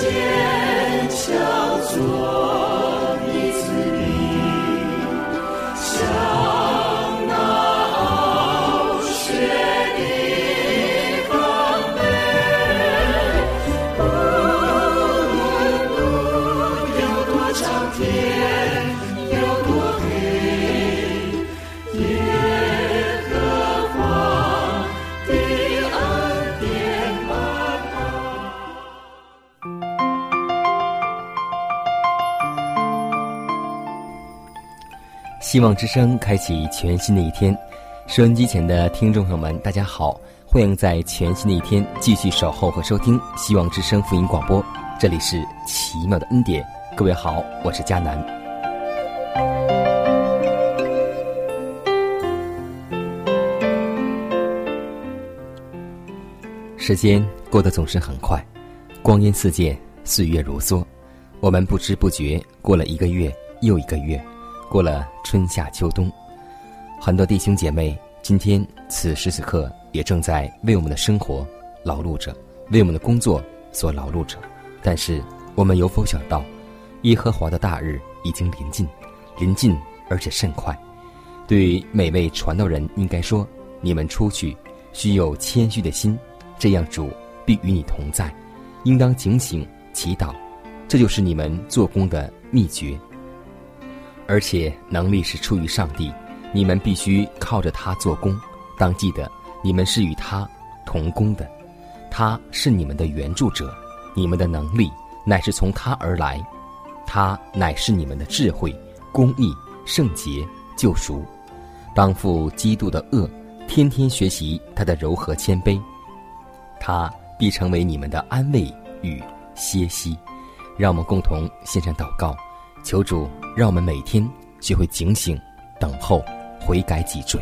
谢。希望之声开启全新的一天，收音机前的听众朋友们，大家好，欢迎在全新的一天继续守候和收听希望之声福音广播，这里是奇妙的恩典，各位好，我是佳南。时间过得总是很快，光阴似箭，岁月如梭，我们不知不觉过了一个月又一个月。过了春夏秋冬，很多弟兄姐妹今天此时此刻也正在为我们的生活劳碌着，为我们的工作所劳碌着。但是我们有否想到，耶和华的大日已经临近，临近而且甚快。对每位传道人应该说：你们出去需有谦虚的心，这样主必与你同在。应当警醒祈祷，这就是你们做工的秘诀。而且能力是出于上帝，你们必须靠着他做工。当记得，你们是与他同工的，他是你们的援助者，你们的能力乃是从他而来，他乃是你们的智慧、公义、圣洁、救赎。当负基督的恶，天天学习他的柔和谦卑，他必成为你们的安慰与歇息。让我们共同献上祷告。求主让我们每天学会警醒、等候、悔改、己罪。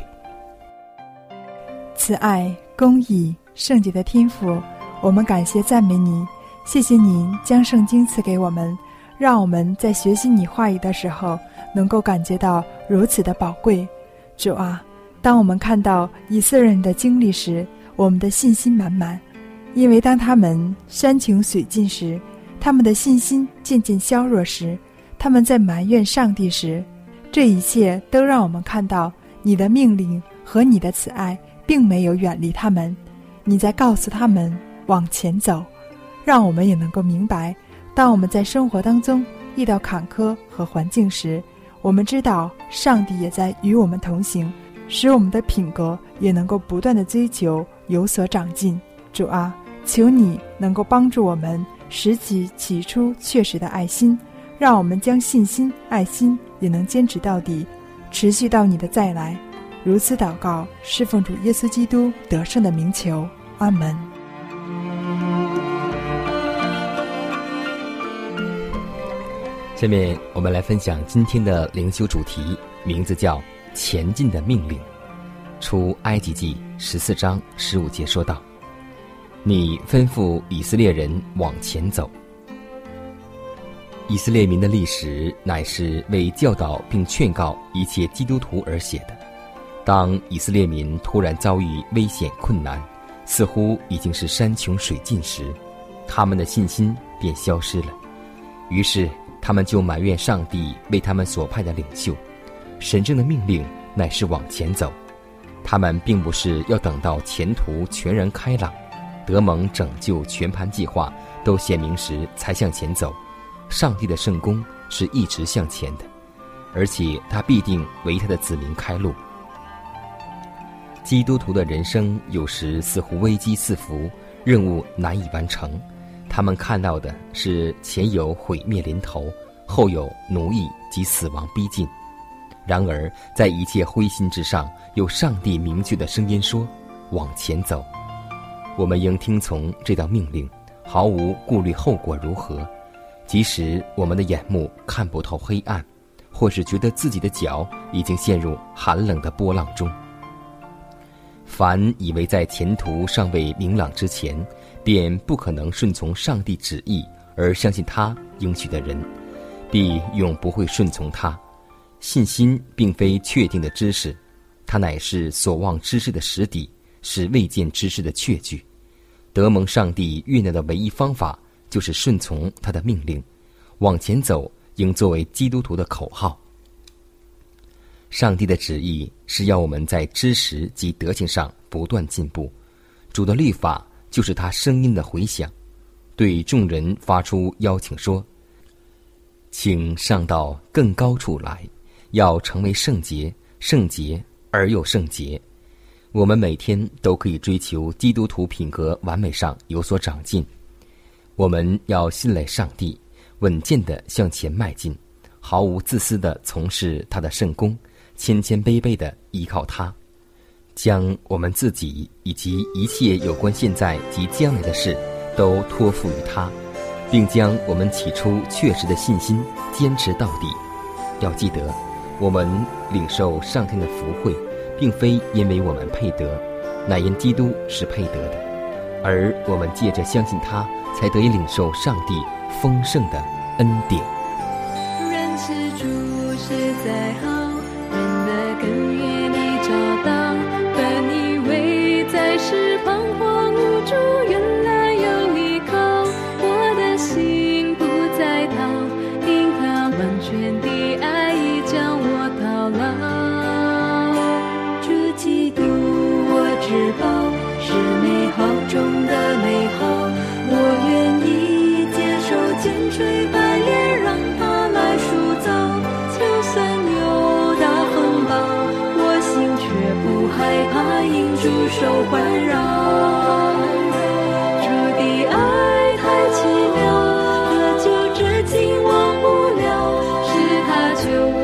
慈爱、公义、圣洁的天赋，我们感谢赞美你。谢谢您将圣经赐给我们，让我们在学习你话语的时候，能够感觉到如此的宝贵。主啊，当我们看到以色列人的经历时，我们的信心满满，因为当他们山穷水尽时，他们的信心渐渐消弱时。他们在埋怨上帝时，这一切都让我们看到你的命令和你的慈爱并没有远离他们。你在告诉他们往前走，让我们也能够明白，当我们在生活当中遇到坎坷和环境时，我们知道上帝也在与我们同行，使我们的品格也能够不断的追求有所长进。主啊，求你能够帮助我们拾起起初确实的爱心。让我们将信心、爱心也能坚持到底，持续到你的再来。如此祷告，侍奉主耶稣基督得胜的名求，阿门。下面我们来分享今天的灵修主题，名字叫“前进的命令”。出埃及记十四章十五节说道：“你吩咐以色列人往前走。”以色列民的历史乃是为教导并劝告一切基督徒而写的。当以色列民突然遭遇危险困难，似乎已经是山穷水尽时，他们的信心便消失了。于是他们就埋怨上帝为他们所派的领袖。神圣的命令乃是往前走。他们并不是要等到前途全然开朗、德蒙拯救全盘计划都显明时才向前走。上帝的圣功是一直向前的，而且他必定为他的子民开路。基督徒的人生有时似乎危机四伏，任务难以完成。他们看到的是前有毁灭临头，后有奴役及死亡逼近。然而，在一切灰心之上，有上帝明确的声音说：“往前走。”我们应听从这道命令，毫无顾虑后果如何。即使我们的眼目看不透黑暗，或是觉得自己的脚已经陷入寒冷的波浪中。凡以为在前途尚未明朗之前，便不可能顺从上帝旨意而相信他应许的人，必永不会顺从他。信心并非确定的知识，它乃是所望之事的实底，是未见之事的确据。得蒙上帝悦纳的唯一方法，就是顺从他的命令，往前走，应作为基督徒的口号。上帝的旨意是要我们在知识及德行上不断进步，主的律法就是他声音的回响，对众人发出邀请说：“请上到更高处来。”要成为圣洁，圣洁而又圣洁。我们每天都可以追求基督徒品格完美上有所长进。我们要信赖上帝，稳健的向前迈进，毫无自私的从事他的圣功，谦谦卑卑的依靠他，将我们自己以及一切有关现在及将来的事都托付于他，并将我们起初确实的信心坚持到底。要记得。我们领受上天的福惠，并非因为我们配得，乃因基督是配得的；而我们借着相信他，才得以领受上帝丰盛的恩典。手环绕，主的爱太奇妙，何求至情忘不了。是他救我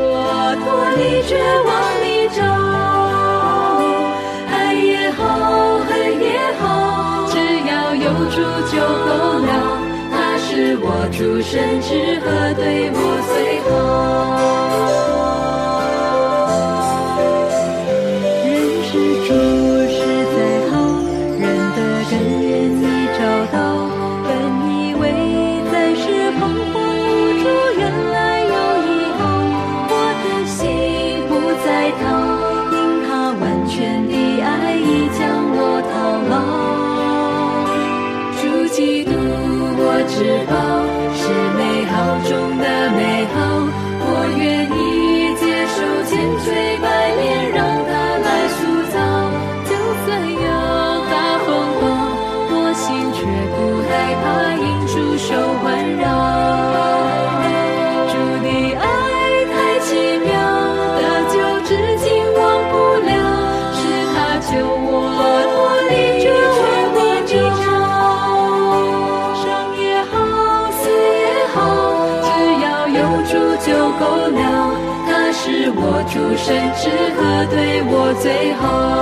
脱离绝望泥沼，爱也好，恨也好，只要有主就够了。他是我主神只和，对我最好。对我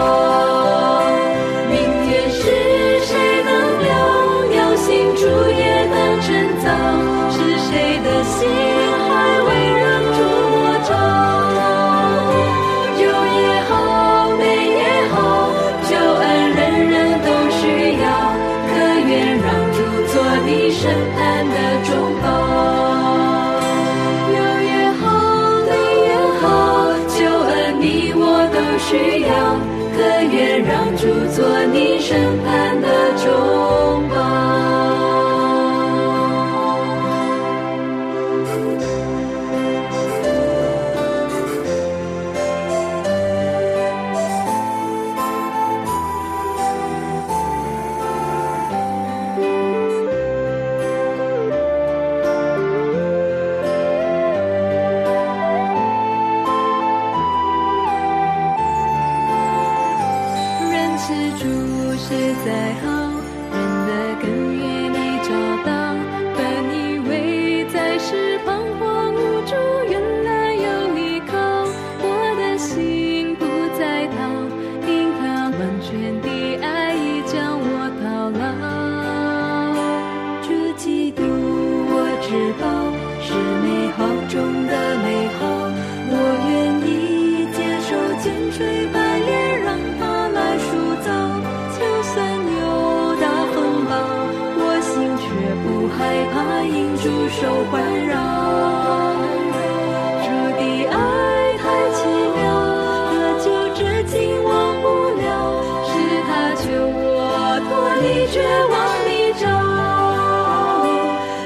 救我脱离绝望的沼。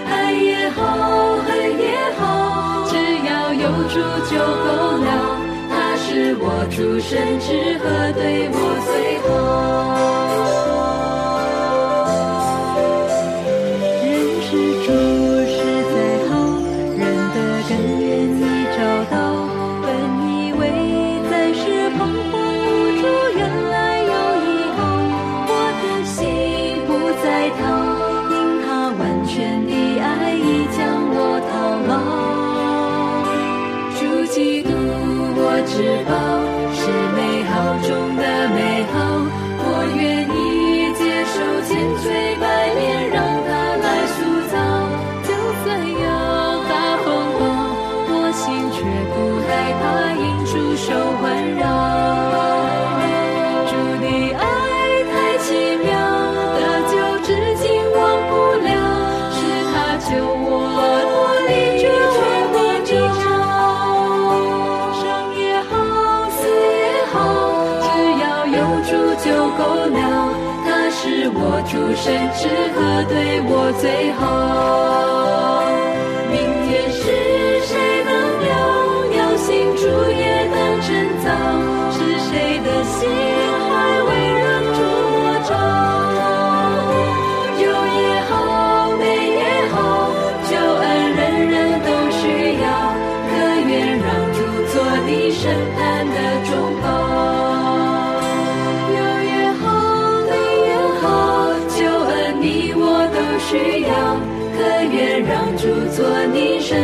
爱也好，恨也好，只要有主就够了。他是我主神之和，对我最好。神之和，对我最好。需要。可愿让主做你身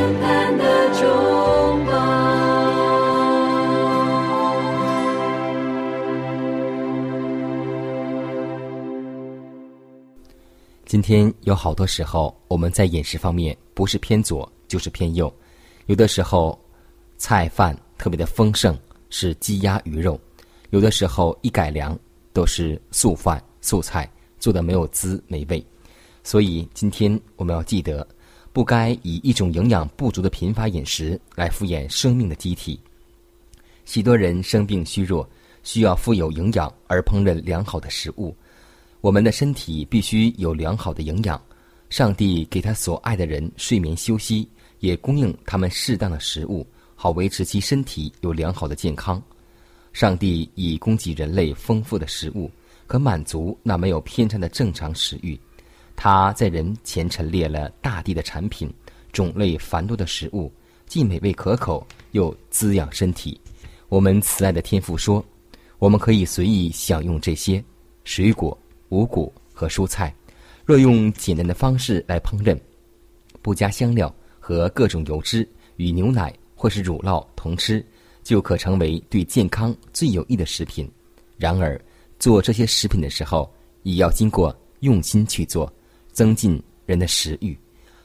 的中保？今天有好多时候，我们在饮食方面不是偏左就是偏右，有的时候菜饭特别的丰盛，是鸡鸭鱼肉；有的时候一改良都是素饭素菜，做的没有滋没味。所以今天我们要记得，不该以一种营养不足的贫乏饮食来敷衍生命的机体。许多人生病虚弱，需要富有营养而烹饪良好的食物。我们的身体必须有良好的营养。上帝给他所爱的人睡眠休息，也供应他们适当的食物，好维持其身体有良好的健康。上帝已供给人类丰富的食物，可满足那没有偏差的正常食欲。他在人前陈列了大地的产品，种类繁多的食物，既美味可口，又滋养身体。我们慈爱的天父说，我们可以随意享用这些水果、五谷和蔬菜。若用简单的方式来烹饪，不加香料和各种油脂，与牛奶或是乳酪同吃，就可成为对健康最有益的食品。然而，做这些食品的时候，也要经过用心去做，增进人的食欲。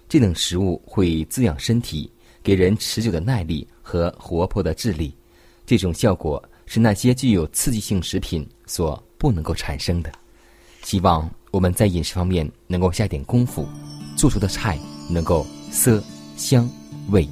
这等食物会滋养身体，给人持久的耐力和活泼的智力。这种效果是那些具有刺激性食品所不能够产生的。希望我们在饮食方面能够下点功夫，做出的菜能够色香味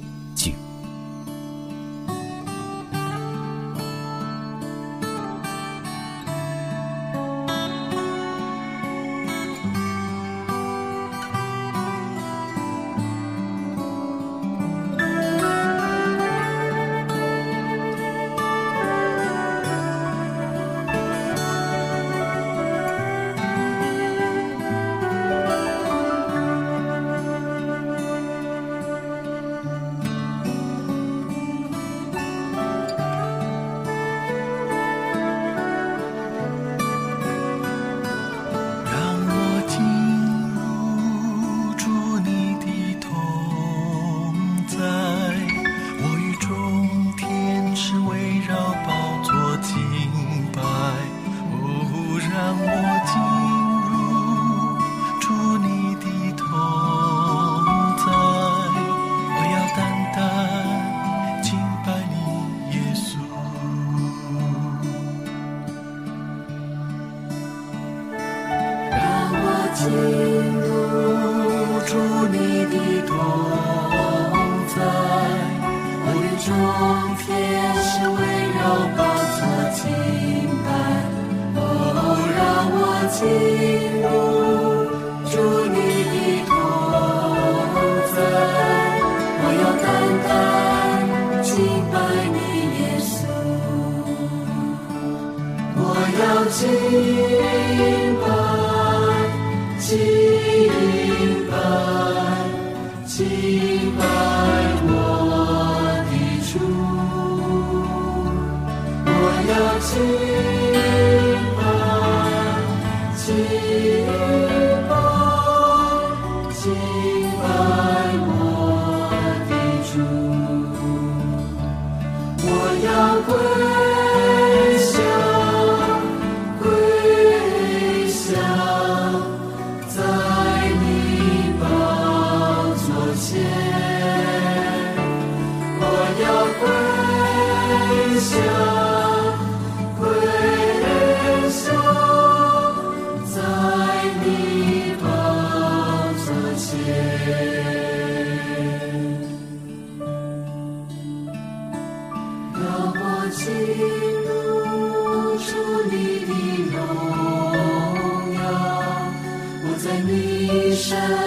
to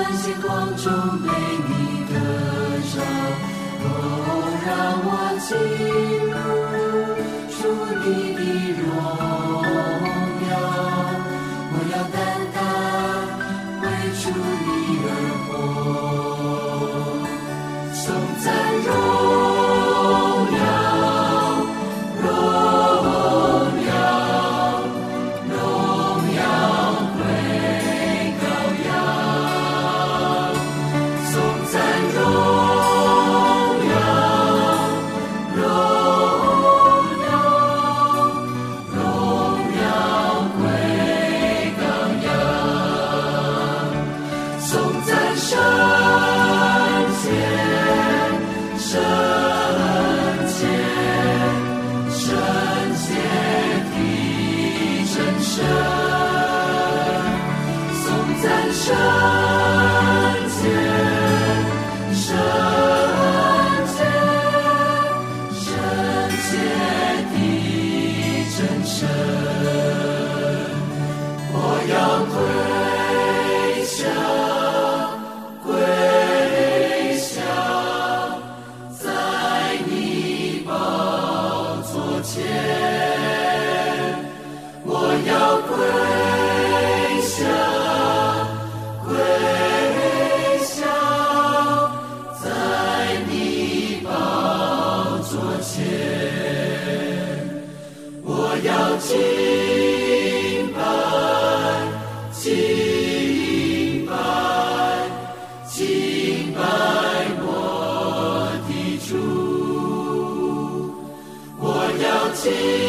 感星光中被你得着，哦，让我敬。see.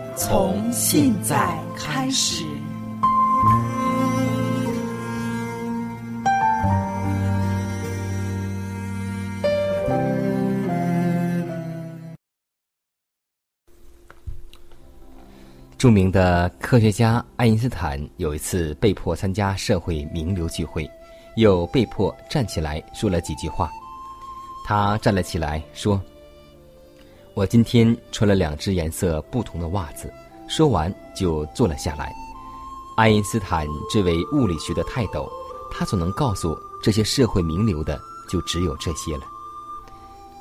从现在开始。著名的科学家爱因斯坦有一次被迫参加社会名流聚会，又被迫站起来说了几句话。他站了起来说：“我今天穿了两只颜色不同的袜子。”说完就坐了下来。爱因斯坦这位物理学的泰斗，他所能告诉这些社会名流的就只有这些了。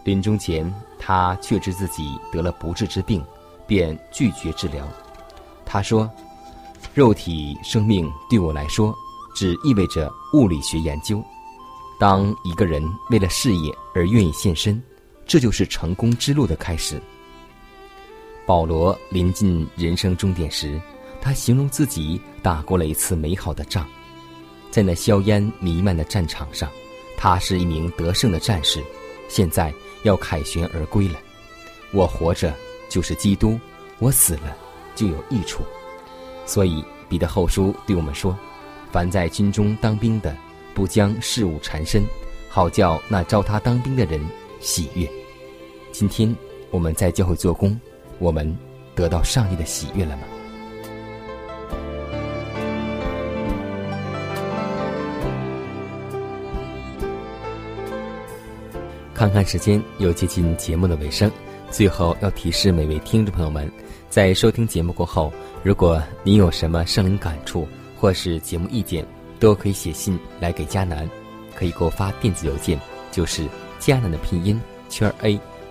临终前，他确知自己得了不治之病，便拒绝治疗。他说：“肉体生命对我来说，只意味着物理学研究。当一个人为了事业而愿意献身，这就是成功之路的开始。”保罗临近人生终点时，他形容自己打过了一次美好的仗，在那硝烟弥漫的战场上，他是一名得胜的战士，现在要凯旋而归了。我活着就是基督，我死了。就有益处，所以彼得后书对我们说：“凡在军中当兵的，不将事物缠身，好叫那招他当兵的人喜悦。”今天我们在教会做工，我们得到上帝的喜悦了吗？看看时间，又接近节目的尾声，最后要提示每位听众朋友们。在收听节目过后，如果您有什么生灵感触或是节目意见，都可以写信来给迦南，可以给我发电子邮件，就是迦南的拼音圈 a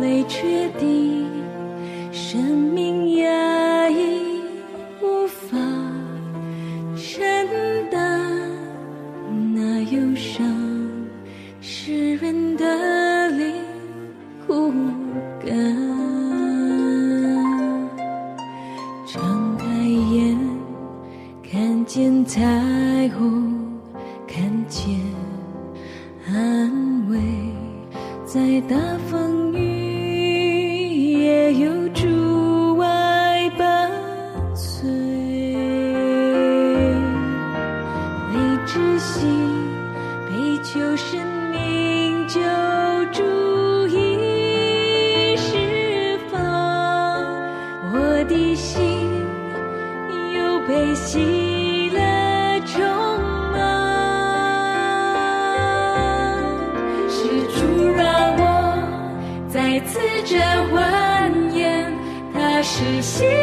此这欢是心。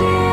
see